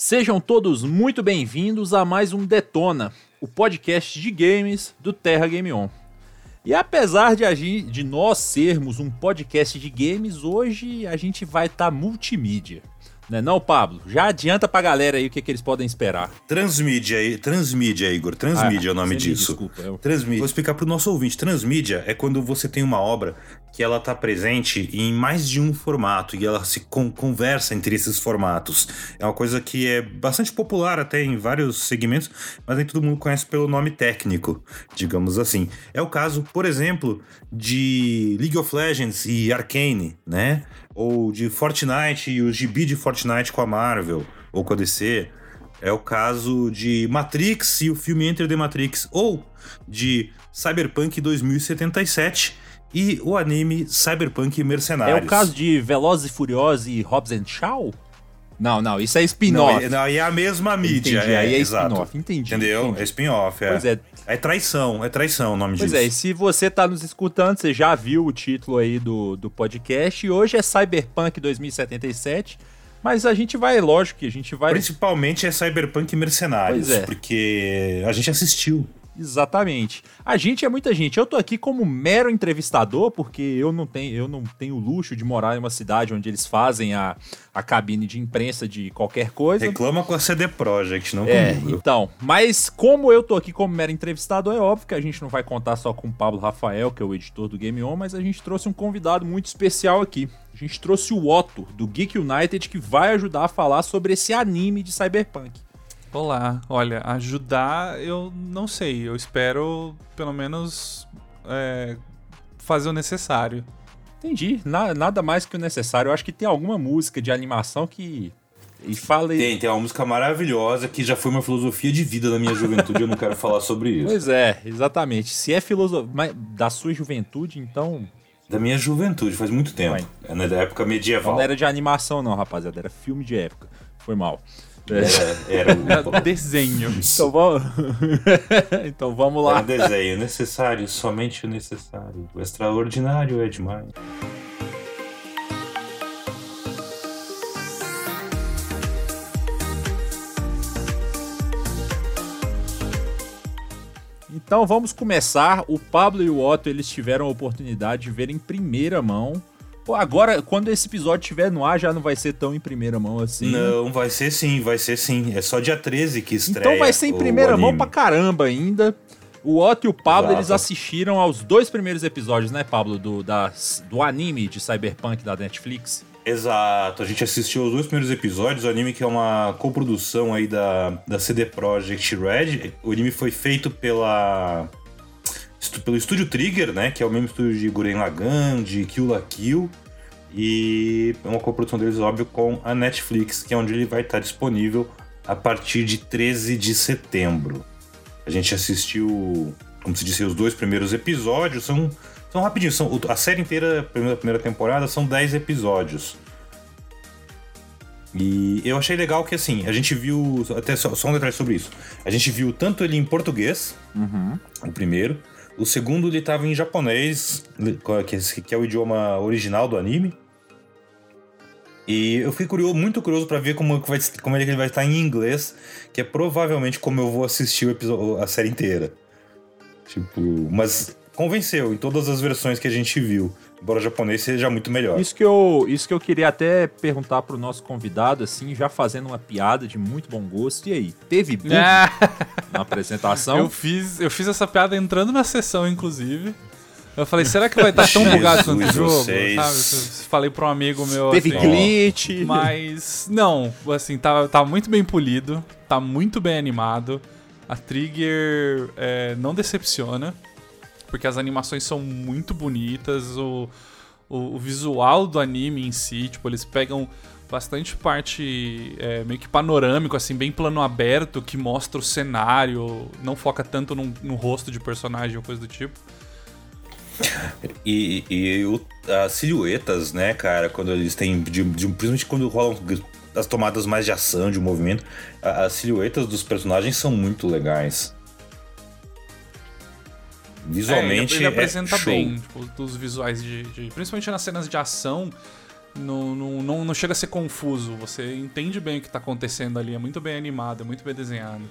Sejam todos muito bem-vindos a mais um Detona, o podcast de games do Terra Game On. E apesar de, agir, de nós sermos um podcast de games, hoje a gente vai estar tá multimídia. Né não, Pablo? Já adianta pra galera aí o que, que eles podem esperar. Transmídia, transmídia, Igor. Transmídia ah, é o nome disso. Desculpa, eu... Transmídia. Vou explicar pro nosso ouvinte. Transmídia é quando você tem uma obra que ela tá presente em mais de um formato e ela se con conversa entre esses formatos. É uma coisa que é bastante popular até em vários segmentos, mas nem todo mundo conhece pelo nome técnico, digamos assim. É o caso, por exemplo, de League of Legends e Arcane, né? ou de Fortnite e o gibi de Fortnite com a Marvel ou com a DC. É o caso de Matrix e o filme Enter the Matrix, ou de Cyberpunk 2077 e o anime Cyberpunk Mercenários. É o caso de Velozes e Furiosos e Hobbs and Shaw? Não, não, isso é spin-off. Não, é a mesma mídia. Entendi, é, aí é spin-off, entendi. Entendeu? Entendi. É spin-off, é. Pois é. É traição, é traição o nome pois disso. Pois é, e se você tá nos escutando, você já viu o título aí do, do podcast, e hoje é Cyberpunk 2077, mas a gente vai, lógico que a gente vai... Principalmente é Cyberpunk Mercenários, é. porque a gente assistiu. Exatamente. A gente é muita gente. Eu tô aqui como mero entrevistador, porque eu não tenho, eu não tenho o luxo de morar em uma cidade onde eles fazem a, a cabine de imprensa de qualquer coisa. Reclama com a CD Projekt, não é, comigo. Então, mas como eu tô aqui como mero entrevistador, é óbvio que a gente não vai contar só com o Pablo Rafael, que é o editor do Game On, mas a gente trouxe um convidado muito especial aqui. A gente trouxe o Otto, do Geek United, que vai ajudar a falar sobre esse anime de Cyberpunk. Olá, olha, ajudar eu não sei, eu espero pelo menos é, fazer o necessário. Entendi, Na, nada mais que o necessário. Eu acho que tem alguma música de animação que. E fala Tem, tem uma música maravilhosa que já foi uma filosofia de vida da minha juventude, eu não quero falar sobre isso. Pois é, exatamente. Se é filosofia da sua juventude, então da minha juventude, faz muito tempo. É né, da época medieval. Não era de animação, não, rapaziada. Era filme de época. Foi mal. Era, era um desenho. Então vamos... então vamos lá. Era desenho necessário, somente o necessário. O extraordinário é demais. Então vamos começar. O Pablo e o Otto eles tiveram a oportunidade de ver em primeira mão Pô, agora, quando esse episódio estiver no ar, já não vai ser tão em primeira mão assim. Não, vai ser sim, vai ser sim. É só dia 13 que estreia. Então vai ser em primeira mão pra caramba ainda. O Otto e o Pablo, Exato. eles assistiram aos dois primeiros episódios, né, Pablo? Do, do anime de Cyberpunk da Netflix. Exato, a gente assistiu os dois primeiros episódios, o anime que é uma coprodução aí da, da CD Projekt Red. O anime foi feito pela pelo estúdio Trigger, né? Que é o mesmo estúdio de Guren Lagann, de Kill la Kill. E é uma coprodução deles, óbvio, com a Netflix, que é onde ele vai estar disponível a partir de 13 de setembro. A gente assistiu, como se disse, os dois primeiros episódios. São, são rapidinhos. São, a série inteira, a primeira, primeira temporada, são 10 episódios. E eu achei legal que, assim, a gente viu. Até só, só um detalhe sobre isso. A gente viu tanto ele em português, uhum. o primeiro, o segundo ele estava em japonês, que é o idioma original do anime. E eu fiquei curioso, muito curioso para ver como, vai, como é que ele vai estar em inglês, que é provavelmente como eu vou assistir episódio, a série inteira. Tipo, mas convenceu em todas as versões que a gente viu embora o japonês seja muito melhor. Isso que eu, isso que eu queria até perguntar pro nosso convidado, assim, já fazendo uma piada de muito bom gosto. E aí, teve bug é. na apresentação? Eu fiz, eu fiz essa piada entrando na sessão, inclusive. Eu falei, será que vai estar tão bugado quanto o jogo? Sabe? Falei para um amigo meu. Teve assim, glitch. Mas, não, assim, tá, tá muito bem polido, tá muito bem animado. A Trigger é, não decepciona porque as animações são muito bonitas, o, o, o visual do anime em si, tipo, eles pegam bastante parte é, meio que panorâmico, assim, bem plano aberto, que mostra o cenário, não foca tanto no, no rosto de personagem ou coisa do tipo. E, e o, as silhuetas, né, cara, quando eles têm. De, de, principalmente quando rolam as tomadas mais de ação, de movimento, as silhuetas dos personagens são muito legais. Visualmente. É, ele, ele apresenta é bem, tipo, dos visuais de, de, Principalmente nas cenas de ação. Não, não, não, não chega a ser confuso. Você entende bem o que tá acontecendo ali. É muito bem animado, é muito bem desenhado.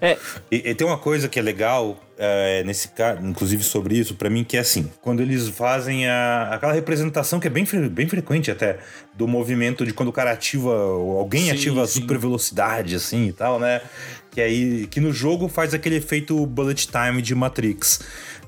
É. E, e, tem uma coisa que é legal é, nesse caso, inclusive sobre isso, para mim, que é assim: quando eles fazem a, aquela representação que é bem, bem frequente até do movimento de quando o cara ativa, alguém sim, ativa a super velocidade, assim e tal, né? Que aí que no jogo faz aquele efeito bullet time de Matrix.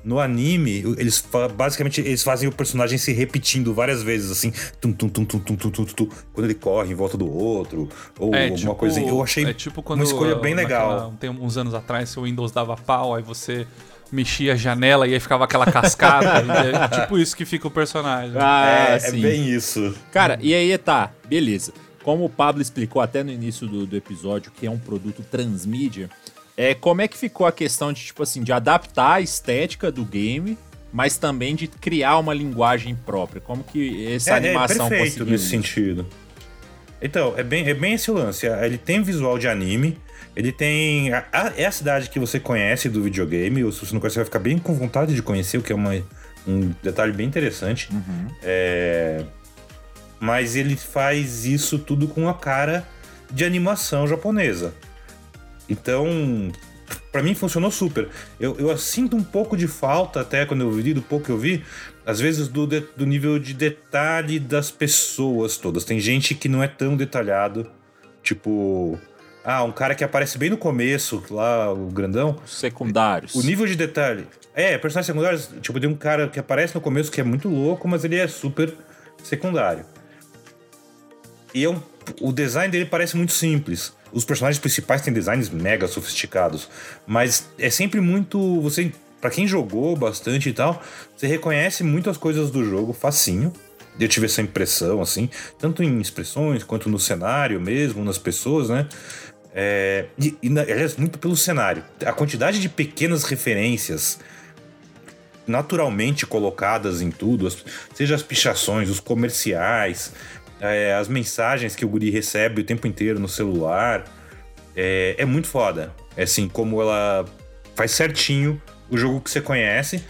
No anime, eles basicamente eles fazem o personagem se repetindo várias vezes, assim, tum, tum, tum, tum, tum, tum, tum, tum, quando ele corre em volta do outro, ou é, alguma tipo, coisa. Eu achei é tipo quando, uma escolha bem legal. Tem uns anos atrás, se o Windows dava pau, aí você mexia a janela e aí ficava aquela cascada. é tipo isso que fica o personagem. Ah, é, é bem isso. Cara, e aí tá, beleza. Como o Pablo explicou até no início do, do episódio, que é um produto transmídia, é, como é que ficou a questão de, tipo assim, de adaptar a estética do game, mas também de criar uma linguagem própria? Como que essa é, animação é perfeito nesse sentido. Então, é bem, é bem esse lance. Ele tem visual de anime, ele tem. A, a, é a cidade que você conhece do videogame, ou se você não conhece, você vai ficar bem com vontade de conhecer, o que é uma, um detalhe bem interessante. Uhum. É, mas ele faz isso tudo com a cara de animação japonesa. Então, para mim funcionou super. Eu, eu sinto um pouco de falta, até quando eu vi, do pouco que eu vi, às vezes do, de, do nível de detalhe das pessoas todas. Tem gente que não é tão detalhado, tipo. Ah, um cara que aparece bem no começo, lá, o grandão. Secundários. O nível de detalhe. É, personagens secundários, tipo, tem um cara que aparece no começo que é muito louco, mas ele é super secundário. E é um, o design dele parece muito simples. Os personagens principais têm designs mega sofisticados, mas é sempre muito. Você, para quem jogou bastante e tal, você reconhece muitas coisas do jogo facinho. Eu tive essa impressão, assim, tanto em expressões quanto no cenário mesmo, nas pessoas, né? É, e, e, aliás, muito pelo cenário. A quantidade de pequenas referências naturalmente colocadas em tudo, seja as pichações, os comerciais, é, as mensagens que o guri recebe o tempo inteiro no celular. É, é muito foda. É assim, como ela faz certinho o jogo que você conhece.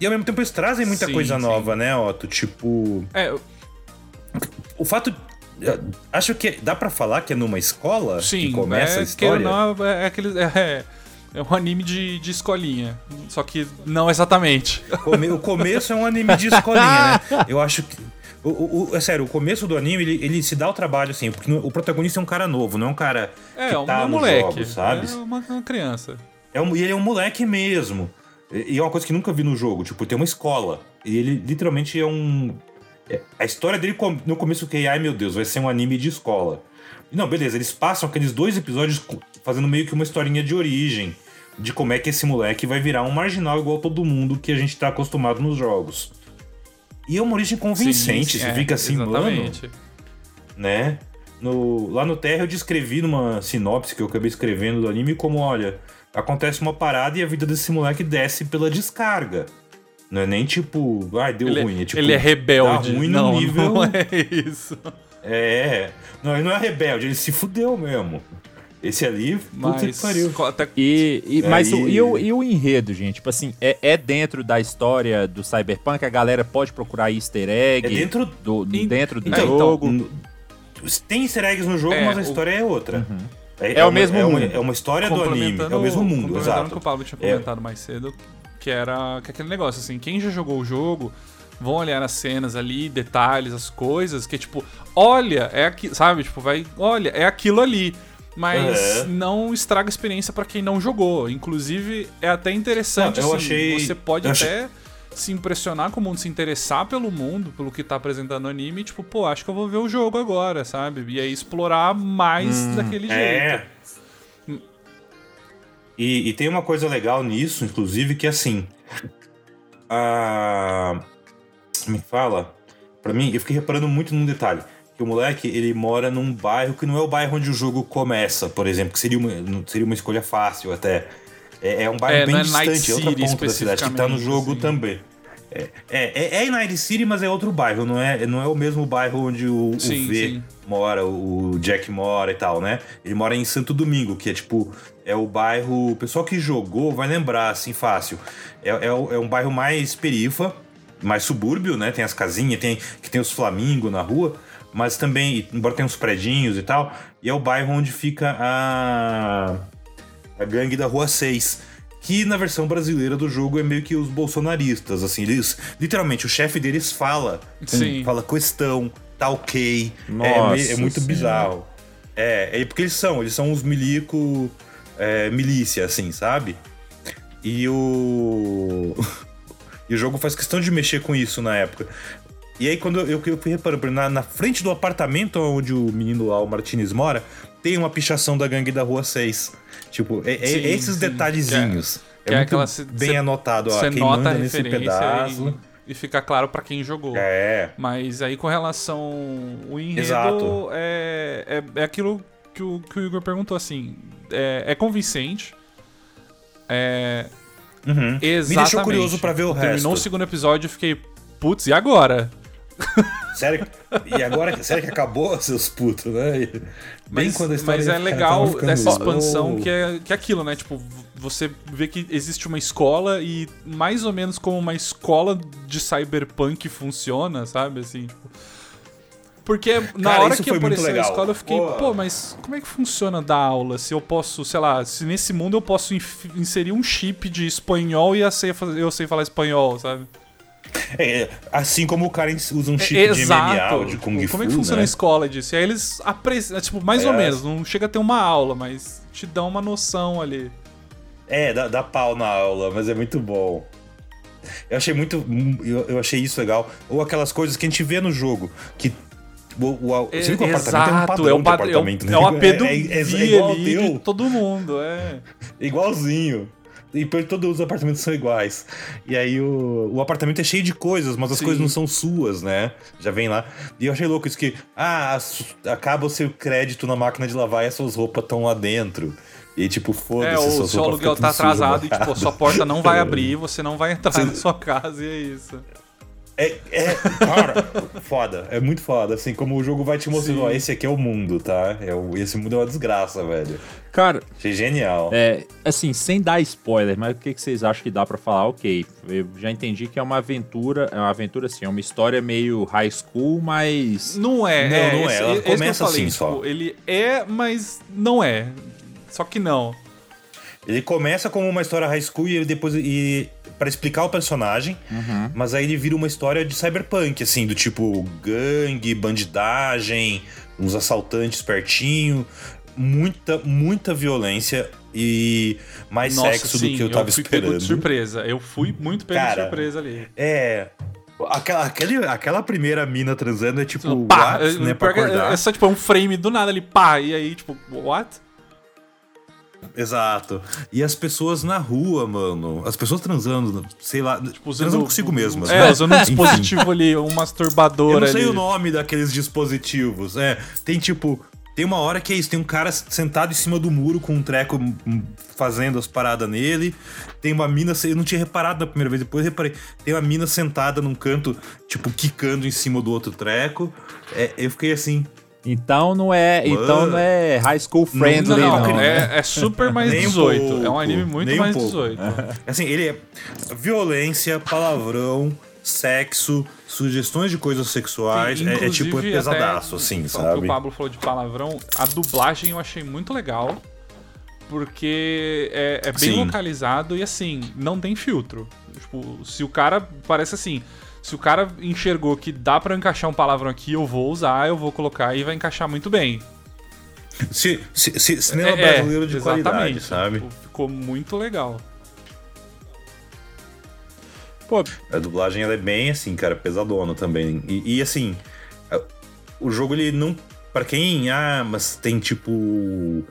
E ao mesmo tempo eles trazem muita sim, coisa sim. nova, né, Otto? Tipo. É. O fato. Acho que dá para falar que é numa escola sim, que começa é a história. Não, é, aquele, é, é um anime de, de escolinha. Só que não exatamente. O começo é um anime de escolinha, né? Eu acho que. O, o, é sério, o começo do anime, ele, ele se dá o trabalho, assim, porque o protagonista é um cara novo, não é um cara é, que é um, tá moleque, jogos, sabe? É uma, uma criança. É um, e ele é um moleque mesmo. E, e é uma coisa que nunca vi no jogo, tipo, tem uma escola. E ele literalmente é um... É, a história dele no começo que, ai meu Deus, vai ser um anime de escola. Não, beleza, eles passam aqueles dois episódios fazendo meio que uma historinha de origem. De como é que esse moleque vai virar um marginal igual todo mundo que a gente tá acostumado nos jogos. E é uma origem convincente, sim, sim, você é, fica assim, exatamente. mano. Né? No, lá no Terra eu descrevi numa sinopse que eu acabei escrevendo do anime como, olha, acontece uma parada e a vida desse moleque desce pela descarga. Não é nem tipo, ai, deu ele, é- ruim. É, tipo, ele é rebelde. Dá ruim não, no nível. Não é isso. É. Não, ele não é rebelde, ele se fudeu mesmo. Esse ali, puta que pariu. Até... E, e, mas o, e, o, e o enredo, gente? Tipo assim, é, é dentro da história do Cyberpunk? A galera pode procurar easter egg? É dentro do, in... dentro do então, jogo? Então, tem easter eggs no jogo, é, mas a história o... é outra. Uhum. É, é, o mesmo é mundo. Uma, é uma história do anime, é o mesmo mundo, exato. o que o Pablo tinha é. comentado mais cedo, que era que aquele negócio, assim, quem já jogou o jogo vão olhar as cenas ali, detalhes, as coisas, que é tipo, olha, é aqui, sabe? Tipo, vai, olha, é aquilo ali mas não estraga a experiência para quem não jogou. Inclusive, é até interessante. Não, assim, achei... Você pode eu até achei... se impressionar com o mundo, se interessar pelo mundo, pelo que tá apresentando o anime, e, tipo, pô, acho que eu vou ver o jogo agora, sabe? E aí explorar mais hum, daquele é. jeito. E, e, tem uma coisa legal nisso, inclusive, que assim. A. Me fala. Para mim, eu fiquei reparando muito num detalhe o moleque ele mora num bairro que não é o bairro onde o jogo começa, por exemplo, que seria uma, seria uma escolha fácil até. É, é um bairro é, bem é distante, é outra ponta da cidade, que tá no jogo assim. também. É, é, é, em Night City, mas é outro bairro, não é, não é o mesmo bairro onde o, sim, o V sim. mora, o Jack mora e tal, né? Ele mora em Santo Domingo, que é tipo, é o bairro. O pessoal que jogou vai lembrar, assim, fácil. É, é, é um bairro mais perifa, mais subúrbio, né? Tem as casinhas, tem que tem os flamingos na rua, mas também, embora tenha uns predinhos e tal, e é o bairro onde fica a a gangue da Rua 6, que na versão brasileira do jogo é meio que os bolsonaristas, assim, eles literalmente o chefe deles fala, Sim. fala questão, tá ok, é Nossa, é, é muito bizarro. É, é porque eles são, eles são os milico é, milícia, assim, sabe? E o. e o jogo faz questão de mexer com isso na época. E aí, quando eu, eu fui reparando, na, na frente do apartamento onde o menino lá, o Martinez, mora, tem uma pichação da gangue da Rua 6. Tipo, é, é sim, esses sim. detalhezinhos. Que é, é, muito se, bem cê, anotado, ó. Quem nota manda nesse pedaço. E, e fica claro para quem jogou. É. Mas aí, com relação ao enredo, Exato. É, é, é aquilo que o, que o Igor perguntou, assim. É, é convincente. É. Uhum. Exatamente. Me deixou curioso para ver o resto. Terminou o segundo episódio e fiquei, putz, e agora? Sério? E agora, sério que acabou, seus putos, né? Bem mas, mas é legal dessa expansão que é, que é aquilo, né? Tipo, você vê que existe uma escola e mais ou menos como uma escola de cyberpunk funciona, sabe? Assim, tipo, porque na Cara, hora que apareceu a escola eu fiquei, pô. pô. mas como é que funciona dar aula? Se eu posso, sei lá, se nesse mundo eu posso inserir um chip de espanhol e eu sei, eu sei falar espanhol, sabe? É, assim como o cara usa um chip é, de MMA ou de Kung Fu. Como é que funciona né? a escola disso? E aí eles apresentam, é, tipo, mais é. ou menos, não chega a ter uma aula, mas te dão uma noção ali. É, dá, dá pau na aula, mas é muito bom. Eu achei muito. Eu, eu, achei isso legal. Ou aquelas coisas que a gente vê no jogo, que o, o, você viu que o apartamento é um padrão é um pad... apartamento, né? É o AP do é, é, é, igual ali de todo mundo, é. Igualzinho. E todos os apartamentos são iguais. E aí o, o apartamento é cheio de coisas, mas as Sim. coisas não são suas, né? Já vem lá. E eu achei louco isso que, ah, acaba o seu crédito na máquina de lavar e as suas roupas estão lá dentro. E tipo, foda-se, é, o seu aluguel tá atrasado e tipo, a sua porta não vai abrir, você não vai entrar Sim. na sua casa e é isso. É, é, cara, foda. É muito foda. Assim, como o jogo vai te mostrando, ó, esse aqui é o mundo, tá? É o, esse mundo é uma desgraça, velho. Cara. Achei genial. É, assim, sem dar spoiler, mas o que, que vocês acham que dá para falar? Ok, eu já entendi que é uma aventura, é uma aventura assim, é uma história meio high school, mas. Não é, não, é, não é. Ela esse, começa falei, assim só. Tipo, ele é, mas não é. Só que não. Ele começa como uma história high school e depois. E para explicar o personagem, uhum. mas aí ele vira uma história de cyberpunk, assim, do tipo gangue, bandidagem, uns assaltantes pertinho, muita, muita violência e mais Nossa, sexo sim, do que eu tava eu fui esperando. Pego de surpresa, eu fui muito pego Cara, de surpresa ali. É, Aquela, aquele, aquela primeira mina transando é tipo, pá, what, né, pra acordar. É, é só tipo um frame do nada ali, pá, e aí tipo, what? Exato. E as pessoas na rua, mano. As pessoas transando, sei lá, tipo, usando, transando consigo mesmas. É, né? usando um dispositivo ali, um masturbador Eu não sei ali. o nome daqueles dispositivos. É, tem tipo. Tem uma hora que é isso, tem um cara sentado em cima do muro com um treco hum, fazendo as paradas nele. Tem uma mina, eu não tinha reparado na primeira vez, depois eu reparei. Tem uma mina sentada num canto, tipo, quicando em cima do outro treco. É, eu fiquei assim, então não é, então não é high school friendly, não. não, não é, é, super mais 18. Um é um anime muito mais um 18. Assim, ele é violência, palavrão, sexo, sugestões de coisas sexuais. Sim, é, é, tipo é pesadaço, assim, sabe? O Pablo falou de palavrão, a dublagem eu achei muito legal. Porque é, é bem Sim. localizado e assim, não tem filtro. Tipo, se o cara parece assim se o cara enxergou que dá para encaixar um palavrão aqui, eu vou usar, eu vou colocar e vai encaixar muito bem. Se, se, se, cinema é, brasileiro de qualidade, sabe? Tipo, ficou muito legal. Pô, a dublagem ela é bem assim, cara, pesadona também. E, e assim, o jogo ele não. para quem. Ah, mas tem tipo.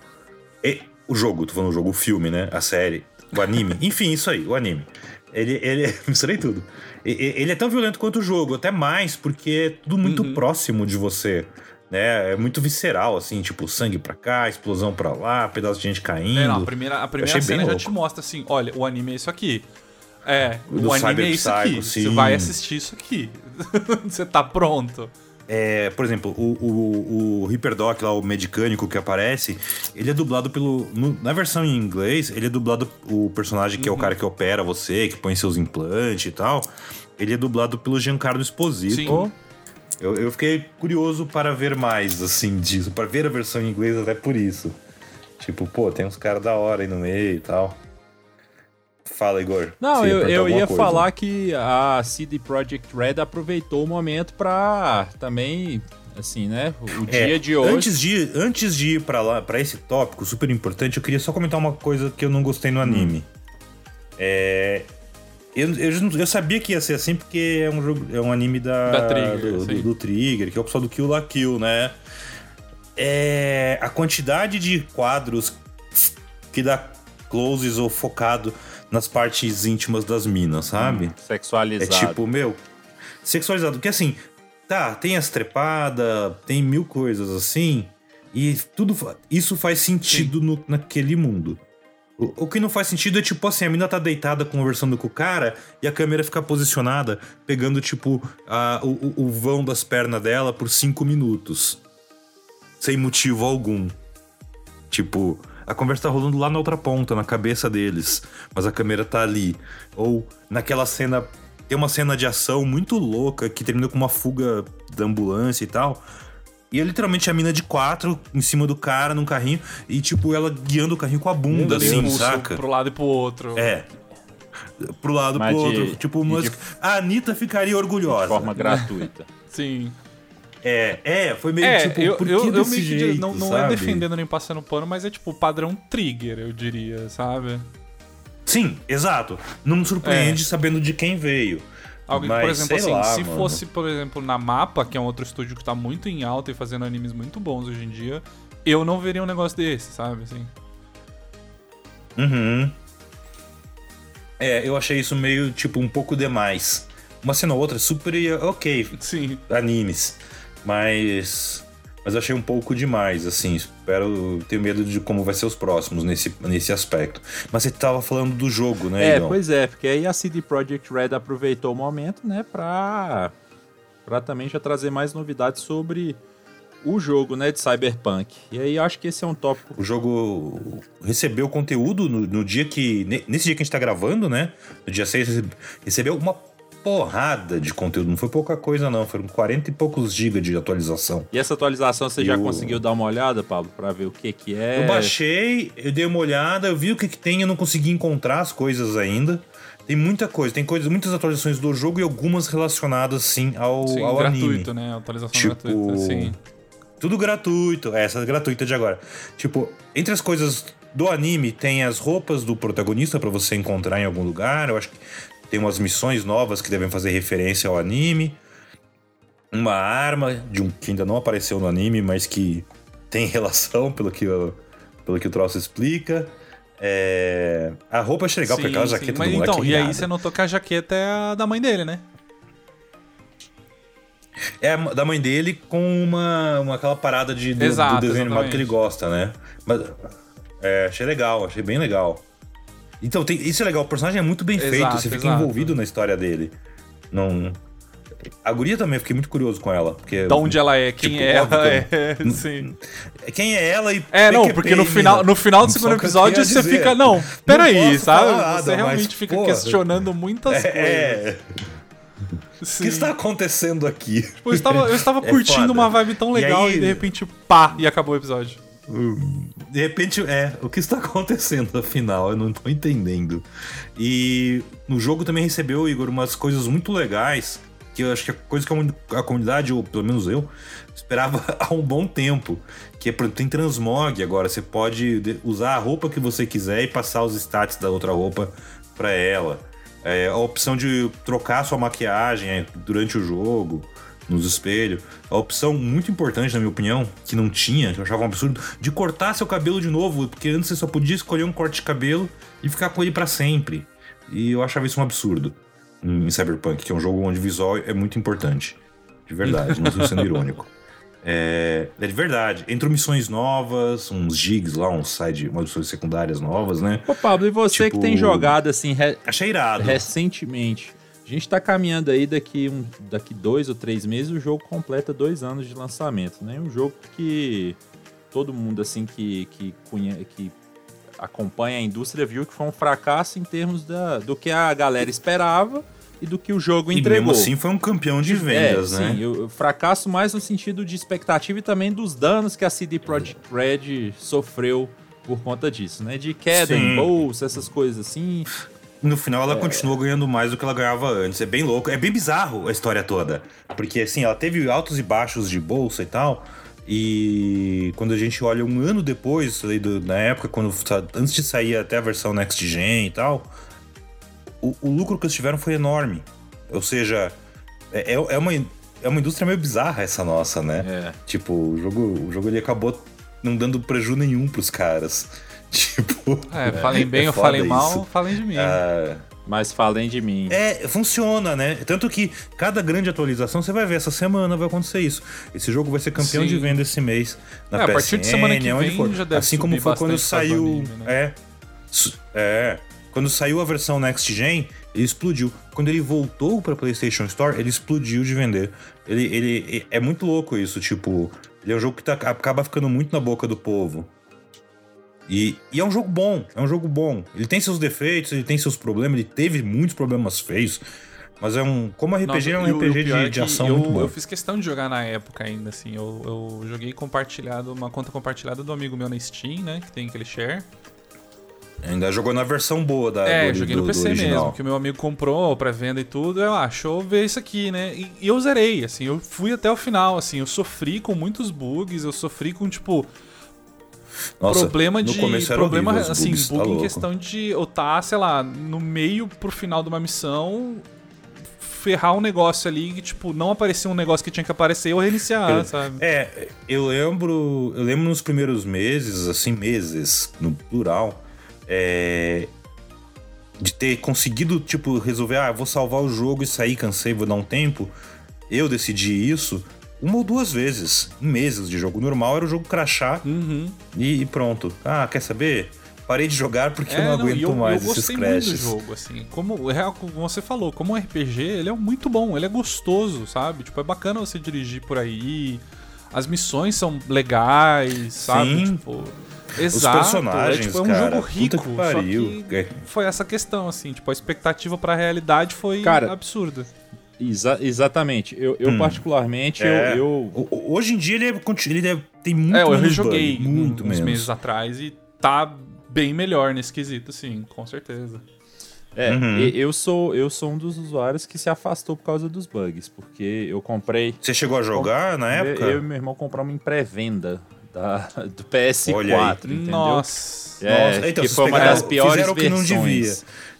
E, o jogo, tô falando o jogo, o filme, né? A série, o anime. Enfim, isso aí, o anime. Ele. ele misturei tudo. Ele é tão violento quanto o jogo, até mais, porque é tudo muito uhum. próximo de você. Né? É muito visceral, assim, tipo, sangue pra cá, explosão pra lá, pedaço de gente caindo. É, não, a primeira, a primeira cena já te mostra assim: olha, o anime é isso aqui. É, o, o anime é isso aqui. Sim. Você vai assistir isso aqui. você tá pronto. É, por exemplo, o, o, o Hyperdoc lá, o medicânico que aparece, ele é dublado pelo. No, na versão em inglês, ele é dublado. O personagem que é o uhum. cara que opera você, que põe seus implantes e tal. Ele é dublado pelo Giancarlo Esposito. Sim. Eu, eu fiquei curioso para ver mais, assim, disso. Para ver a versão em inglês até por isso. Tipo, pô, tem uns caras da hora aí no meio e tal. Fala, Igor. Não, eu, eu ia coisa. falar que a CD Projekt Red aproveitou o momento pra também, assim, né? O é, dia de hoje. Antes de, antes de ir pra lá, para esse tópico super importante, eu queria só comentar uma coisa que eu não gostei no anime. Hum. É, eu, eu, eu, sabia que ia ser assim porque é um jogo, é um anime da, da Trigger, do, do, do, Trigger, que é o pessoal do Kill la Kill, né? É, a quantidade de quadros que dá closes ou focado nas partes íntimas das minas, sabe? Hum, sexualizado. É tipo, meu, sexualizado. Porque assim, tá, tem as trepadas, tem mil coisas assim, e tudo isso faz sentido no, naquele mundo. O, o, que não faz sentido é tipo assim, a mina tá deitada conversando com o cara e a câmera fica posicionada, pegando tipo a, o, o vão das pernas dela por cinco minutos. Sem motivo algum. Tipo, a conversa tá rolando lá na outra ponta, na cabeça deles, mas a câmera tá ali. Ou naquela cena. Tem uma cena de ação muito louca que termina com uma fuga da ambulância e tal. E é literalmente a mina de quatro em cima do cara num carrinho e, tipo, ela guiando o carrinho com a bunda, assim, saca? Pro lado e pro outro. É. Pro lado e pro de, outro. Tipo, de, a Anitta ficaria orgulhosa. De forma gratuita. Sim. É, é, foi meio é, tipo, eu, por eu, eu meio jeito, não, não é defendendo nem passando pano, mas é tipo padrão trigger, eu diria, sabe? Sim, exato. Não me surpreende é. sabendo de quem veio. Alguém, mas, por exemplo, assim, lá, se mano. fosse, por exemplo, na Mapa, que é um outro estúdio que tá muito em alta e fazendo animes muito bons hoje em dia, eu não veria um negócio desse, sabe? Assim. Uhum. É, eu achei isso meio, tipo, um pouco demais. Uma cena ou outra super ok. Sim. Animes. Mas. Mas achei um pouco demais, assim. Espero. Tenho medo de como vai ser os próximos nesse, nesse aspecto. Mas você tava falando do jogo, né? É, Igor? pois é, porque aí a CD Projekt Red aproveitou o momento, né, pra. pra também já trazer mais novidades sobre o jogo, né, de Cyberpunk. E aí acho que esse é um tópico. O jogo recebeu conteúdo no, no dia que. Nesse dia que a gente tá gravando, né? No dia 6, recebeu uma porrada de conteúdo. Não foi pouca coisa, não. Foram 40 e poucos gigas de atualização. E essa atualização você e já conseguiu dar uma olhada, Pablo, para ver o que que é? Eu baixei, eu dei uma olhada, eu vi o que que tem, eu não consegui encontrar as coisas ainda. Tem muita coisa, tem coisas, muitas atualizações do jogo e algumas relacionadas sim ao, sim, ao gratuito, anime. né? Atualização tipo, gratuita, sim. Tudo gratuito, essa é gratuita de agora. Tipo, entre as coisas do anime tem as roupas do protagonista para você encontrar em algum lugar. Eu acho que tem umas missões novas que devem fazer referência ao anime. Uma arma de um que ainda não apareceu no anime, mas que tem relação, pelo que, eu, pelo que o troço explica. É... A roupa achei legal, sim, porque aquela jaqueta mas, do moleque então, E aí você notou que a jaqueta é a da mãe dele, né? É da mãe dele com uma, uma aquela parada de, do, Exato, do desenho animado que ele gosta, né? Mas é, achei legal, achei bem legal. Então, tem, isso é legal, o personagem é muito bem exato, feito, você fica exato. envolvido na história dele. Não. A guria também, eu fiquei muito curioso com ela. Porque, da onde ela é, quem tipo, é ela, é, sim. Quem é ela e. É, não, porque no final, no final do segundo episódio você dizer. fica. Não, peraí, sabe? Nada, você realmente mas, fica questionando muitas é, coisas. É. O que está acontecendo aqui? Tipo, eu estava, eu estava é curtindo foda. uma vibe tão legal e, aí... e de repente, pá, e acabou o episódio. De repente, é, o que está acontecendo afinal? Eu não estou entendendo. E no jogo também recebeu, Igor, umas coisas muito legais, que eu acho que é coisa que a comunidade, ou pelo menos eu, esperava há um bom tempo. Que é, tem transmog agora, você pode usar a roupa que você quiser e passar os stats da outra roupa para ela. É, a opção de trocar sua maquiagem é, durante o jogo nos espelhos. A opção muito importante, na minha opinião, que não tinha, que eu achava um absurdo, de cortar seu cabelo de novo, porque antes você só podia escolher um corte de cabelo e ficar com ele para sempre. E eu achava isso um absurdo em Cyberpunk, que é um jogo onde visual é muito importante. De verdade, não estou sendo irônico. É, é, de verdade. Entrou missões novas, uns gigs lá, uns side, umas missões secundárias novas, né? Ô, Pablo, e você tipo, que tem jogado assim. Re... Achei irado. Recentemente A gente está caminhando aí daqui, um, daqui dois ou três meses, o jogo completa dois anos de lançamento, né? Um jogo que todo mundo assim que, que, que acompanha a indústria viu que foi um fracasso em termos da, do que a galera esperava e do que o jogo entregou. E mesmo assim foi um campeão de vendas, é, né? Sim, o fracasso mais no sentido de expectativa e também dos danos que a CD Projekt Red sofreu por conta disso, né? De queda sim. em bolsa, essas coisas assim. No final ela é... continuou ganhando mais do que ela ganhava antes. É bem louco, é bem bizarro a história toda. Porque assim, ela teve altos e baixos de bolsa e tal. E quando a gente olha um ano depois, do, na época, quando antes de sair até a versão Next Gen e tal, o, o lucro que eles tiveram foi enorme. Ou seja, é, é, é uma, é uma indústria meio bizarra essa nossa, né? É. Tipo, o jogo, o jogo ele acabou não dando prejuízo nenhum pros caras. Tipo. É, falem bem é ou falem isso. mal, falem de mim. É, mas falem de mim. É, funciona, né? Tanto que cada grande atualização você vai ver essa semana vai acontecer isso. Esse jogo vai ser campeão Sim. de venda esse mês na é, PSN, a partir de semana que vem for. já deve Assim como foi quando saiu, anime, né? é, é, quando saiu a versão Next Gen, ele explodiu. Quando ele voltou para PlayStation Store, ele explodiu de vender. Ele, ele é muito louco isso, tipo, ele é um jogo que tá, acaba ficando muito na boca do povo. E, e, é um jogo bom, é um jogo bom. Ele tem seus defeitos, ele tem seus problemas, ele teve muitos problemas feios. Mas é um. Como RPG Nossa, é um RPG de, é de ação eu, muito bom. Eu fiz questão de jogar na época ainda, assim. Eu, eu joguei compartilhado, uma conta compartilhada do amigo meu na Steam, né? Que tem aquele share. Ainda jogou na versão boa da É, do, joguei no PC mesmo, que o meu amigo comprou pra venda e tudo. Eu, ah, deixa eu ver isso aqui, né? E, e, eu zerei, assim, eu fui até o final, assim, eu sofri com muitos bugs, eu sofri com, tipo. Nossa, problema de. problema, horrível, assim, bugs, bug tá em questão de eu estar, tá, sei lá, no meio pro final de uma missão, ferrar um negócio ali que, tipo, não aparecia um negócio que tinha que aparecer, eu reiniciar, eu, sabe? É, eu lembro. Eu lembro nos primeiros meses, assim, meses, no plural é, de ter conseguido, tipo, resolver, ah, vou salvar o jogo e sair, cansei, vou dar um tempo. Eu decidi isso uma ou duas vezes, em meses de jogo normal, era o jogo crachar uhum. e, e, pronto. Ah, quer saber? Parei de jogar porque é, eu não aguento eu, mais eu esses crashes. Muito do jogo, assim. Como, é, como você falou, como um RPG, ele é muito bom, ele é gostoso, sabe? Tipo, é bacana você dirigir por aí. As missões são legais, sabe? Sim. Tipo, Exato, os personagens, é, tipo, é um cara, jogo rico, que pariu. Que foi essa questão, assim, tipo, a expectativa pra realidade foi cara, absurda. Exa exatamente. Eu, eu hum. particularmente, é. eu, eu, Hoje em dia ele, é, ele é, tem muito É, eu rejoguei muito uns menos. meses atrás e tá bem melhor nesse quesito, sim, com certeza. É, uhum. eu, sou, eu sou um dos usuários que se afastou por causa dos bugs, porque eu comprei. Você chegou a jogar na época? Eu e meu irmão compramos em pré-venda da, do PS4, entendeu? Nossa. É, Nossa. Então, que foi uma das piores versões. que não devia.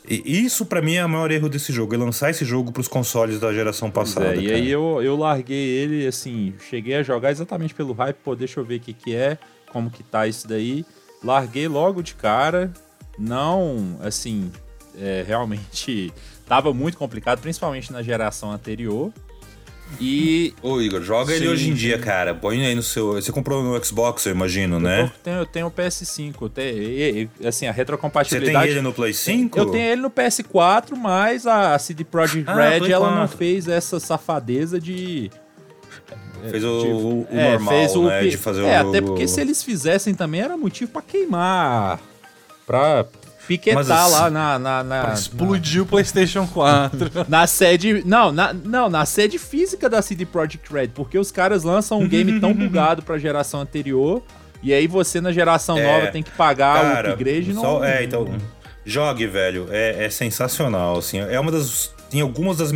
E isso para mim é o maior erro desse jogo, é lançar esse jogo para os consoles da geração passada. É, e aí eu, eu larguei ele, assim, cheguei a jogar exatamente pelo hype, pô, deixa eu ver o que, que é, como que tá isso daí. Larguei logo de cara, não, assim, é, realmente tava muito complicado, principalmente na geração anterior. E. Ô, Igor, joga sim, ele hoje em dia, cara. Põe aí no seu. Você comprou no Xbox, eu imagino, eu né? Eu tenho, eu tenho o PS5. Eu tenho, assim, a retrocompatibilidade. Você tem ele no Play 5? Eu tenho ele no PS4, mas a CD Projekt ah, Red, ela não fez essa safadeza de. Fez o, de, o, o é, normal, fez o, né? De fazer é, o... até porque se eles fizessem também era motivo para queimar. Pra, piquetar Mas, lá na. na, na explodir o PlayStation 4. na sede. Não na, não, na sede física da CD Projekt Red, porque os caras lançam um game tão bugado pra geração anterior. E aí você na geração é, nova tem que pagar cara, o upgrade não. Só, é, então. Jogue, velho. É, é sensacional, assim. É uma das. Tem algumas das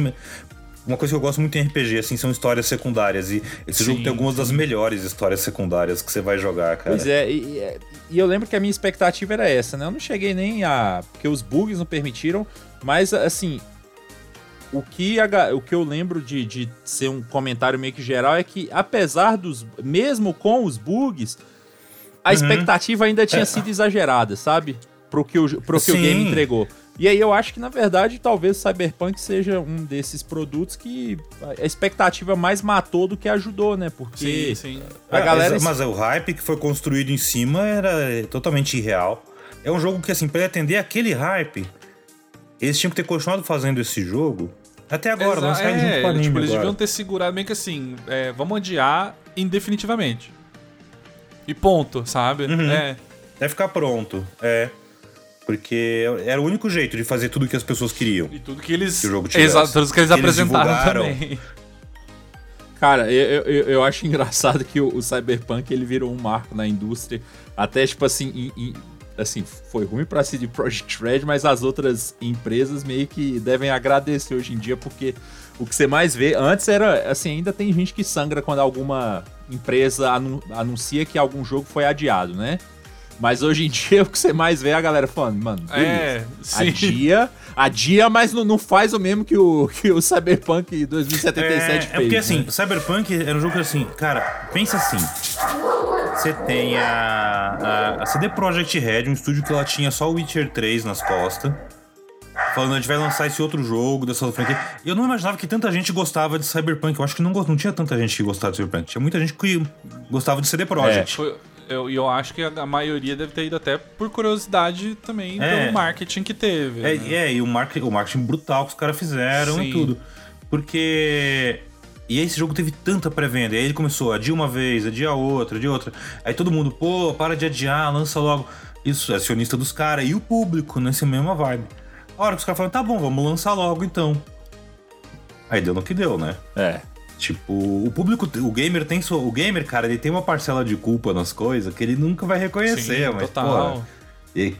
uma coisa que eu gosto muito em RPG, assim, são histórias secundárias. E esse sim, jogo tem algumas sim. das melhores histórias secundárias que você vai jogar, cara. Pois é, e, e, eu lembro que a minha expectativa era essa, né? Eu não cheguei nem a. Porque os bugs não permitiram, mas assim. O que, a, o que eu lembro de, de ser um comentário meio que geral é que, apesar dos. Mesmo com os bugs, a uhum. expectativa ainda tinha é. sido exagerada, sabe? Pro que, o, pro que o game entregou. E aí eu acho que, na verdade, talvez Cyberpunk seja um desses produtos que a expectativa mais matou do que ajudou, né? Porque sim, sim. a é, galera... Mas o hype que foi construído em cima era totalmente irreal. É um jogo que, assim, para atender aquele hype, eles tinham que ter continuado fazendo esse jogo Até agora, Exa lançaram é, junto com tipo, Eles deviam ter segurado meio que assim, é, vamos adiar indefinitivamente. E ponto, sabe? Uhum. É. Deve ficar pronto, é. Porque era o único jeito de fazer tudo que as pessoas queriam. E tudo que eles. Que o jogo Exato, tudo que eles, eles apresentaram também. Cara, eu, eu, eu, acho engraçado que o, o, Cyberpunk ele virou um marco na indústria. Até, tipo assim, em, em, assim foi ruim pra CD Projekt Red, mas as outras empresas meio que devem agradecer hoje em dia, porque o que você mais vê. Antes era, assim, ainda tem gente que sangra quando alguma empresa anuncia que algum jogo foi adiado, né? Mas hoje em dia o que você mais vê é a galera falando, mano, é, sim. adia, adia, mas não, não faz o mesmo que o, que o Cyberpunk 2077 é, fez. É porque assim, né? Cyberpunk era um jogo que assim, cara, pensa assim. Você tem a, a, a CD Projekt Red, um estúdio que ela tinha só o Witcher 3 nas costas. Falando, a gente vai lançar esse outro jogo dessa outra franquia. Eu não imaginava que tanta gente gostava de Cyberpunk. Eu acho que não, não tinha tanta gente que gostava de Cyberpunk. Tinha muita gente que gostava de CD Projekt. É, foi eu, eu acho que a maioria deve ter ido até por curiosidade também é. pelo marketing que teve. É, né? é e o marketing, o marketing brutal que os caras fizeram Sim. e tudo. Porque. E esse jogo teve tanta pré-venda. E aí ele começou a dia uma vez, a dia outra, a dia outra. Aí todo mundo, pô, para de adiar, lança logo. Isso, é acionista dos caras. E o público nessa mesma vibe. A hora que os caras falaram, tá bom, vamos lançar logo então. Aí deu no que deu, né? É. Tipo, o público, o gamer tem sua, o gamer, cara, ele tem uma parcela de culpa nas coisas que ele nunca vai reconhecer, Sim, mas total. Pô, e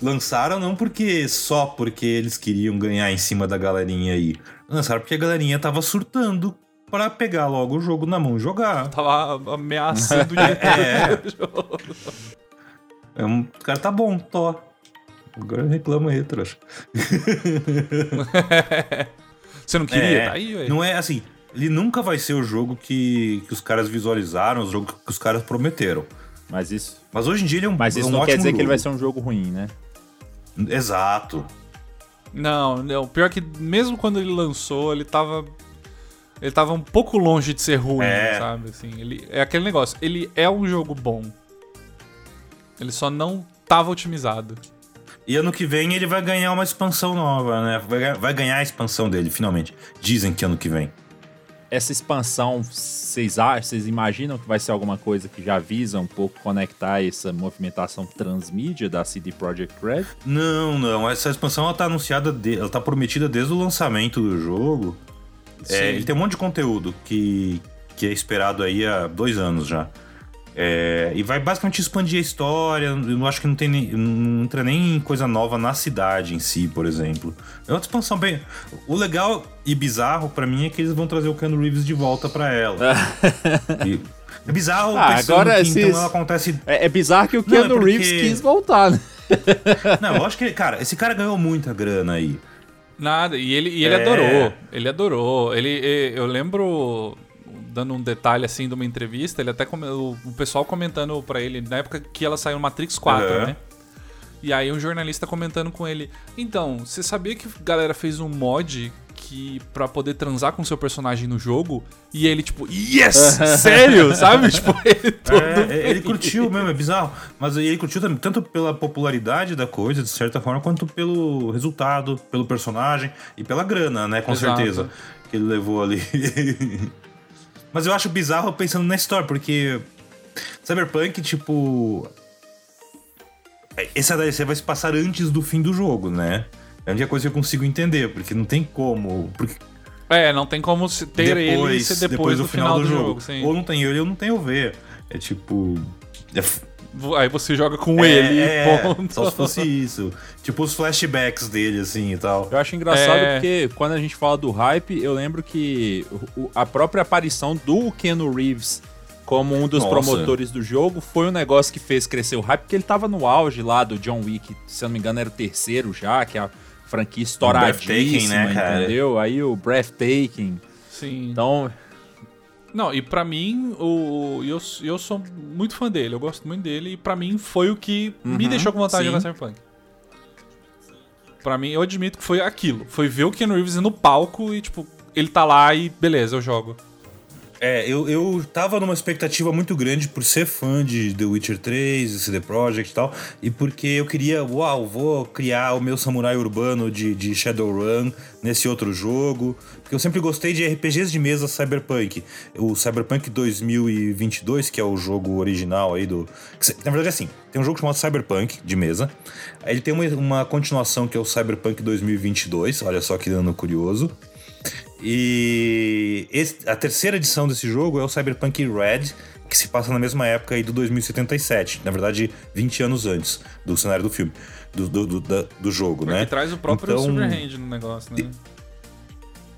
lançaram não porque só porque eles queriam ganhar em cima da galerinha aí. Lançaram porque a galerinha tava surtando para pegar logo o jogo na mão e jogar. Tava ameaçando de é. é um, cara tá bom, tô. Agora reclama aí, trouxa. Você não queria? É, tá aí, ué. Não é assim. Ele nunca vai ser o jogo que, que os caras visualizaram, o jogo que os caras prometeram. Mas isso. Mas hoje em dia ele é um Mas isso é um não quer dizer jogo. que ele vai ser um jogo ruim, né? Exato. Não, não. Pior que mesmo quando ele lançou, ele tava. Ele tava um pouco longe de ser ruim, é. sabe? Assim, ele, é aquele negócio. Ele é um jogo bom. Ele só não tava otimizado. E ano que vem ele vai ganhar uma expansão nova, né? Vai, vai ganhar a expansão dele, finalmente. Dizem que ano que vem. Essa expansão, vocês acham, vocês imaginam que vai ser alguma coisa que já visa um pouco conectar essa movimentação transmídia da CD Projekt Red? Não, não. Essa expansão ela tá anunciada, de, ela tá prometida desde o lançamento do jogo. É, ele tem um monte de conteúdo que, que é esperado aí há dois anos já. É, e vai basicamente expandir a história. Eu acho que não tem nem, não entra nem coisa nova na cidade em si, por exemplo. É uma expansão bem. O legal e bizarro para mim é que eles vão trazer o Keanu Reeves de volta para ela. e, é bizarro ah, agora, que, então ela acontece. É, é bizarro que o Keanu não, é porque... Reeves quis voltar, né? não, eu acho que, cara, esse cara ganhou muita grana aí. Nada, e ele, e ele é... adorou. Ele adorou. Ele, eu lembro dando um detalhe assim de uma entrevista, ele até o, o pessoal comentando para ele na época que ela saiu Matrix 4, uhum. né? E aí um jornalista comentando com ele: "Então, você sabia que a galera fez um mod que para poder transar com seu personagem no jogo?" E ele tipo: "Yes! Sério?" Sabe? Tipo, ele todo é, ele curtiu mesmo, é bizarro, mas ele curtiu também tanto pela popularidade da coisa, de certa forma, quanto pelo resultado, pelo personagem e pela grana, né, com Exato. certeza que ele levou ali. Mas eu acho bizarro pensando na história, porque Cyberpunk, tipo. Essa DLC vai se passar antes do fim do jogo, né? É a única coisa que eu consigo entender, porque não tem como. Porque... É, não tem como ter depois, ele ser depois, depois do, do, final, do, do jogo. jogo ou não tem ele ou não tem o V. É tipo. É Aí você joga com é, ele é, ponto. Só se fosse isso. Tipo os flashbacks dele, assim e tal. Eu acho engraçado é... porque quando a gente fala do hype, eu lembro que a própria aparição do Keanu Reeves como um dos Nossa. promotores do jogo foi um negócio que fez crescer o hype, porque ele tava no auge lá do John Wick, se eu não me engano era o terceiro já, que é a franquia estouradíssima, né, entendeu? Aí o Breathtaking. Sim. Então, não, e para mim, o, eu, eu sou muito fã dele, eu gosto muito dele, e para mim foi o que uhum, me deixou com vontade sim. de jogar Cyberpunk. Pra mim, eu admito que foi aquilo. Foi ver o Keanu Reeves no palco e, tipo, ele tá lá e beleza, eu jogo. É, eu, eu tava numa expectativa muito grande por ser fã de The Witcher 3, CD Projekt e tal, e porque eu queria, uau, vou criar o meu samurai urbano de, de Shadowrun nesse outro jogo, porque eu sempre gostei de RPGs de mesa cyberpunk. O Cyberpunk 2022, que é o jogo original aí do... Na verdade, é assim, tem um jogo chamado Cyberpunk de mesa, ele tem uma, uma continuação que é o Cyberpunk 2022, olha só que dano curioso, e esse, a terceira edição desse jogo é o Cyberpunk Red, que se passa na mesma época aí do 2077. Na verdade, 20 anos antes do cenário do filme, do, do, do, do jogo, né? Que traz o próprio então, Silverhand no negócio, né?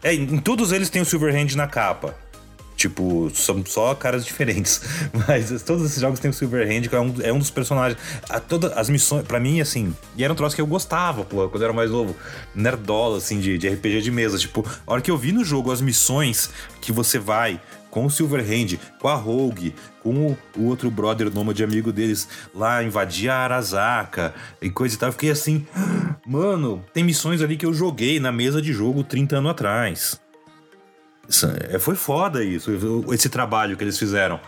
É, em todos eles tem o Silverhand na capa. Tipo, são só caras diferentes. Mas todos esses jogos têm o Silverhand, que é um, é um dos personagens. A, todas as missões, para mim, assim, e era um troço que eu gostava, pô, quando eu era mais novo. Nerdola, assim, de, de RPG de mesa. Tipo, a hora que eu vi no jogo as missões que você vai com o Silverhand, com a Rogue, com o, o outro brother nômade amigo deles lá invadir a Arasaka e coisa e tal. Eu fiquei assim, mano, tem missões ali que eu joguei na mesa de jogo 30 anos atrás. É, foi foda isso, esse trabalho que eles fizeram.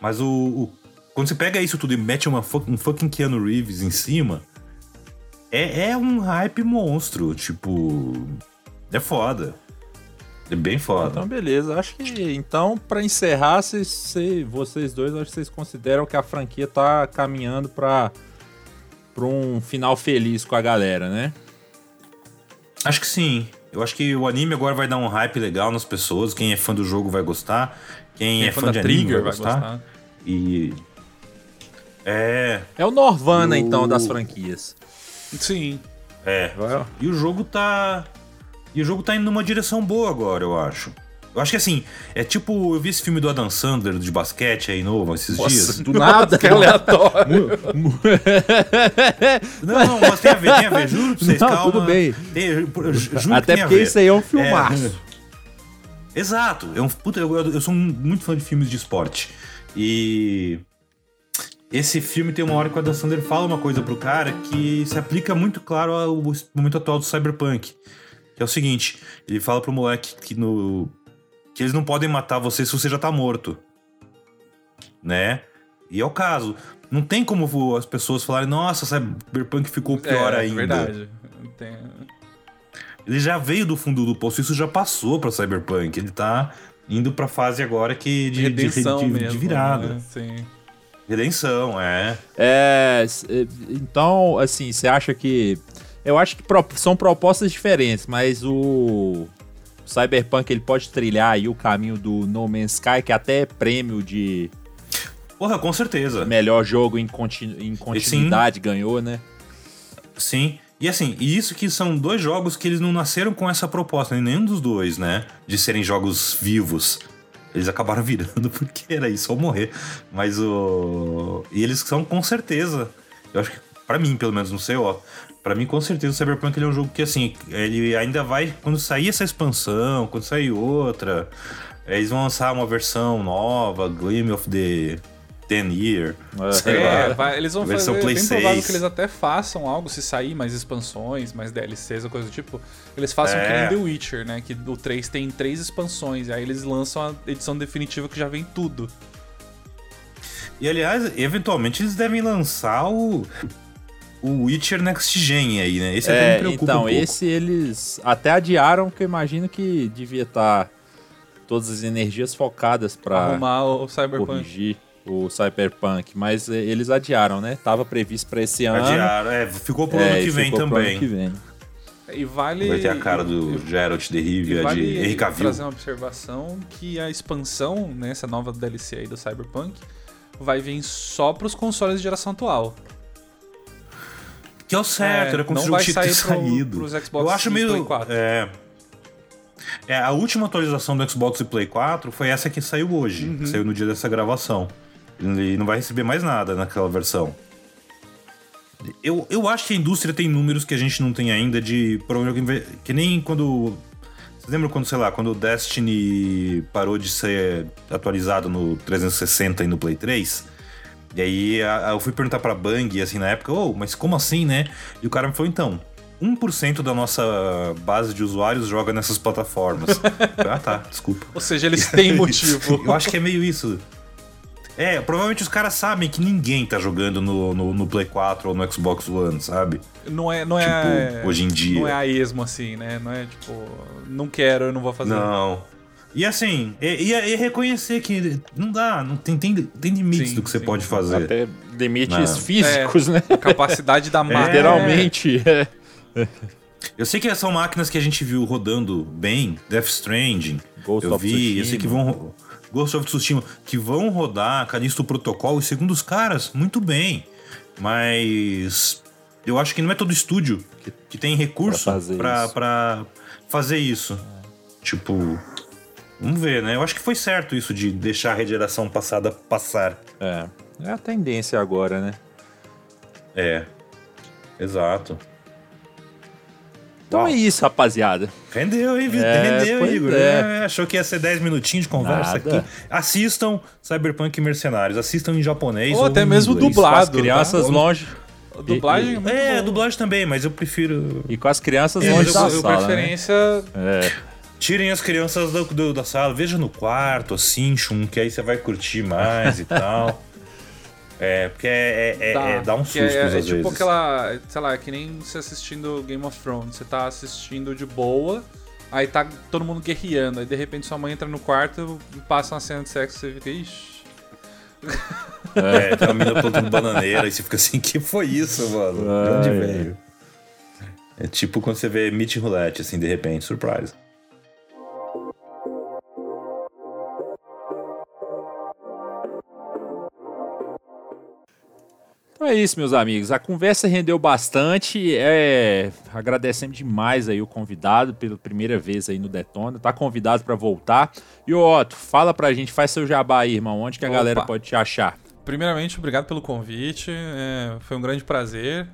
Mas o, o quando você pega isso tudo e mete uma, um fucking Keanu Reeves em cima, é, é um hype monstro. Tipo, é foda. É bem foda. Então, beleza. Acho que, então, para encerrar, cês, cês, vocês dois, acho que vocês consideram que a franquia tá caminhando para pra um final feliz com a galera, né? Acho que sim. Eu acho que o anime agora vai dar um hype legal nas pessoas. Quem é fã do jogo vai gostar. Quem, Quem é, fã, fã de anime vai gostar. gostar. E. É. É o Norvana, o... então, das franquias. Sim. É. E o jogo tá. E o jogo tá indo numa direção boa agora, eu acho. Eu acho que assim, é tipo, eu vi esse filme do Adam Sandler de basquete aí novo esses Nossa, dias. Do nada, que aleatório. não, não, mas tem a ver, tem a ver, juro pra vocês, não, calma. Tudo bem. Tem, juro Até porque isso aí é um filmaço. É, exato. É um, puta, eu, eu sou muito fã de filmes de esporte. E esse filme tem uma hora que o Adam Sandler fala uma coisa pro cara que se aplica muito claro ao momento atual do Cyberpunk. Que é o seguinte, ele fala pro moleque que no que eles não podem matar você se você já tá morto. Né? E é o caso. Não tem como as pessoas falarem, nossa, Cyberpunk ficou pior é, ainda. É verdade. Tem... Ele já veio do fundo do poço, isso já passou pra Cyberpunk. Ele tá indo pra fase agora que de, Redenção de, de, mesmo, de virada. Né? Sim. Redenção, é. É. Então, assim, você acha que. Eu acho que são propostas diferentes, mas o o Cyberpunk ele pode trilhar aí o caminho do No Man's Sky, que até é prêmio de. Porra, com certeza. Melhor jogo em, continu em continuidade Sim. ganhou, né? Sim. E assim, isso que são dois jogos que eles não nasceram com essa proposta, nenhum dos dois, né? De serem jogos vivos. Eles acabaram virando porque era isso, ou morrer. Mas o. E eles são com certeza. Eu acho que, pra mim, pelo menos, não sei, ó para mim, com certeza, o Cyberpunk ele é um jogo que, assim, ele ainda vai. Quando sair essa expansão, quando sair outra, eles vão lançar uma versão nova, Gleam of the Ten Year. É, vai, eles vão fazer. Play é bem 6. provável que eles até façam algo se sair mais expansões, mais DLCs ou coisa do tipo. Eles façam é. que nem The Witcher, né? Que o 3 tem três expansões. E aí eles lançam a edição definitiva que já vem tudo. E aliás, eventualmente eles devem lançar o o Witcher Next Gen aí, né? Esse é, até me preocupa Então, um esse eles até adiaram, porque eu imagino que devia estar tá todas as energias focadas para arrumar o Cyberpunk. corrigir o Cyberpunk, mas eh, eles adiaram, né? Tava previsto para esse ano. Adiaram, é, ficou pro é, ano que vem também. Ano que vem. E vale. Vai ter a cara do Geralt de Rivia, vale de Henry Cavill. fazer uma observação que a expansão, né, essa nova DLC aí do Cyberpunk, vai vir só pros consoles de geração atual. Que é o certo, é, era como se o jogo tinha saído. Xbox Eu acho meio. Play 4. É, é, a última atualização do Xbox e Play 4 foi essa que saiu hoje, uhum. que saiu no dia dessa gravação. Ele não vai receber mais nada naquela versão. Eu, eu acho que a indústria tem números que a gente não tem ainda de. Que nem quando. Você lembra quando, sei lá, quando o Destiny parou de ser atualizado no 360 e no Play 3? E aí eu fui perguntar pra Bang, assim, na época, oh, mas como assim, né? E o cara me falou, então, 1% da nossa base de usuários joga nessas plataformas. ah, tá, desculpa. Ou seja, eles têm motivo. Eu acho que é meio isso. É, provavelmente os caras sabem que ninguém tá jogando no, no, no, Play 4 ou no Xbox One, sabe? Não é, não é tipo, é. Hoje em dia. Não é a esmo assim, né? Não é tipo, não quero, eu não vou fazer. Não. E assim, e, e, reconhecer que não dá, não tem, tem, tem limites sim, do que você sim. pode fazer. Até limites não. físicos, é, né? A capacidade da máquina. Literalmente. É. Eu sei que são máquinas que a gente viu rodando bem, Death Stranding. Ghost eu vi, Tsushima. eu sei que vão. Ghost of Tsushima, que vão rodar Callisto Protocol, e segundo os caras, muito bem. Mas eu acho que não é todo estúdio que, tem recurso para fazer, pra, fazer isso. Tipo, vamos ver, né? Eu acho que foi certo isso de deixar a geração passada passar. É, é a tendência agora, né? É, exato. Então Uau. é isso, rapaziada. Rendeu, hein, é, Rendeu, Igor. É. É, achou que ia ser 10 minutinhos de conversa Nada. aqui. Assistam Cyberpunk Mercenários. Assistam em japonês. Ou, ou até mesmo inglês. dublado. Com as crianças tá? longe. Dublagem e, é, é dublagem também, mas eu prefiro. E com as crianças é, longe da eu, sala. Né? preferência. Né? É. Tirem as crianças do, do, da sala, veja no quarto, assim, chum, que aí você vai curtir mais e tal. É, porque é, é, é, é dá um susto é, às é, tipo vezes. aquela, sei lá, é que nem você assistindo Game of Thrones. Você tá assistindo de boa, aí tá todo mundo guerreando. Aí de repente sua mãe entra no quarto e passa uma cena de sexo e você fica, ixi. É, tem uma mina plantando bananeira e você fica assim, que foi isso, mano? De onde veio? É tipo quando você vê Meat Roulette, assim, de repente, surprise. Então é isso, meus amigos. A conversa rendeu bastante. É... Agradecemos demais aí o convidado pela primeira vez aí no Detona. Tá convidado para voltar. E o Otto, fala pra gente, faz seu jabá aí, irmão. Onde que a Opa. galera pode te achar? Primeiramente, obrigado pelo convite. É... Foi um grande prazer.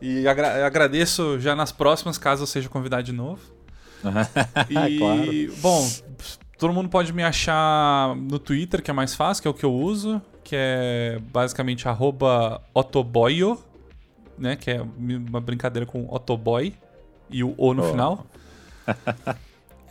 E agra agradeço já nas próximas, caso eu seja convidado de novo. e, claro. bom, todo mundo pode me achar no Twitter, que é mais fácil, que é o que eu uso que é basicamente arroba otoboyo, né? Que é uma brincadeira com otoboy e o O no oh. final.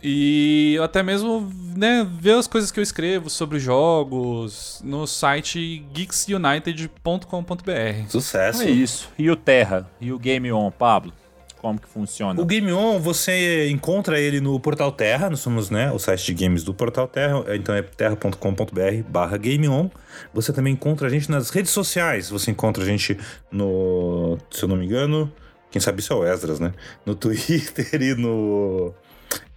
e até mesmo né, ver as coisas que eu escrevo sobre jogos no site geeksunited.com.br. Sucesso. É isso. E o Terra? E o Game On, Pablo? Como que funciona? O Game On, você encontra ele no Portal Terra, nós somos né, o site de games do Portal Terra, então é terra.com.br barra Game On. Você também encontra a gente nas redes sociais, você encontra a gente no, se eu não me engano, quem sabe isso é o Esdras, né? No Twitter e no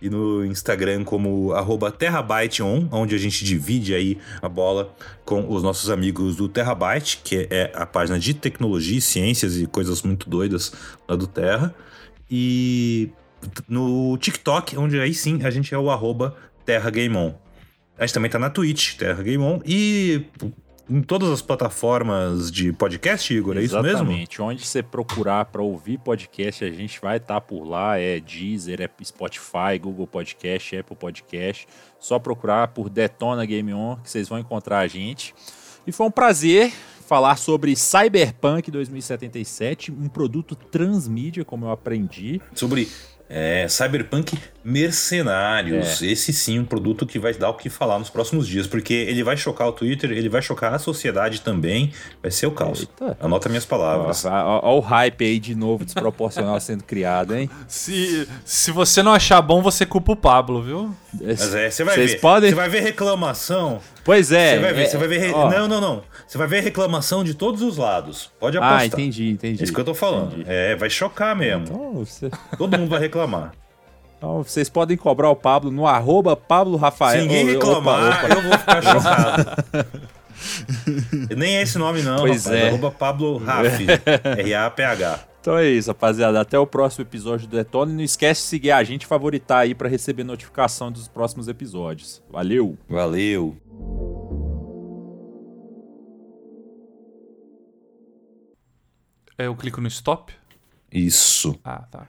e no Instagram como TerrabyteOn, onde a gente divide aí a bola com os nossos amigos do Terabyte, que é a página de tecnologia, ciências e coisas muito doidas lá do Terra. E no TikTok, onde aí sim a gente é o arroba TerraGameOn. A gente também tá na Twitch, TerraGameOn. E em todas as plataformas de podcast, Igor, é Exatamente. isso mesmo? Exatamente. Onde você procurar para ouvir podcast, a gente vai estar tá por lá. É Deezer, é Spotify, Google Podcast, Apple Podcast. Só procurar por Detona Game On que vocês vão encontrar a gente. E foi um prazer falar sobre Cyberpunk 2077, um produto transmídia, como eu aprendi. Sobre é, Cyberpunk Mercenários. É. Esse sim, um produto que vai dar o que falar nos próximos dias, porque ele vai chocar o Twitter, ele vai chocar a sociedade também. Vai ser o caos. Eita. Anota minhas palavras. Olha o hype aí de novo, desproporcional sendo criado, hein? Se, se você não achar bom, você culpa o Pablo, viu? Mas é, você vai Vocês ver. Podem... Você vai ver reclamação. Pois é. Você vai ver, é, você vai ver. Não, não, não. Você vai ver reclamação de todos os lados. Pode ah, apostar. Ah, entendi, entendi. É isso que eu tô falando. Entendi. É, vai chocar mesmo. Então, você... Todo mundo vai reclamar. Então, vocês podem cobrar o Pablo no arroba Pablo Rafael. Se ninguém reclamar, opa, opa. eu vou ficar chocado. Nem é esse nome, não. Pois rapaz. é. Arroba Pablo Raf. R-A-P-H. Então é isso, rapaziada. Até o próximo episódio do Detone. Não esquece de seguir a gente, favoritar aí para receber notificação dos próximos episódios. Valeu! Valeu! É, eu clico no stop? Isso. Ah, tá.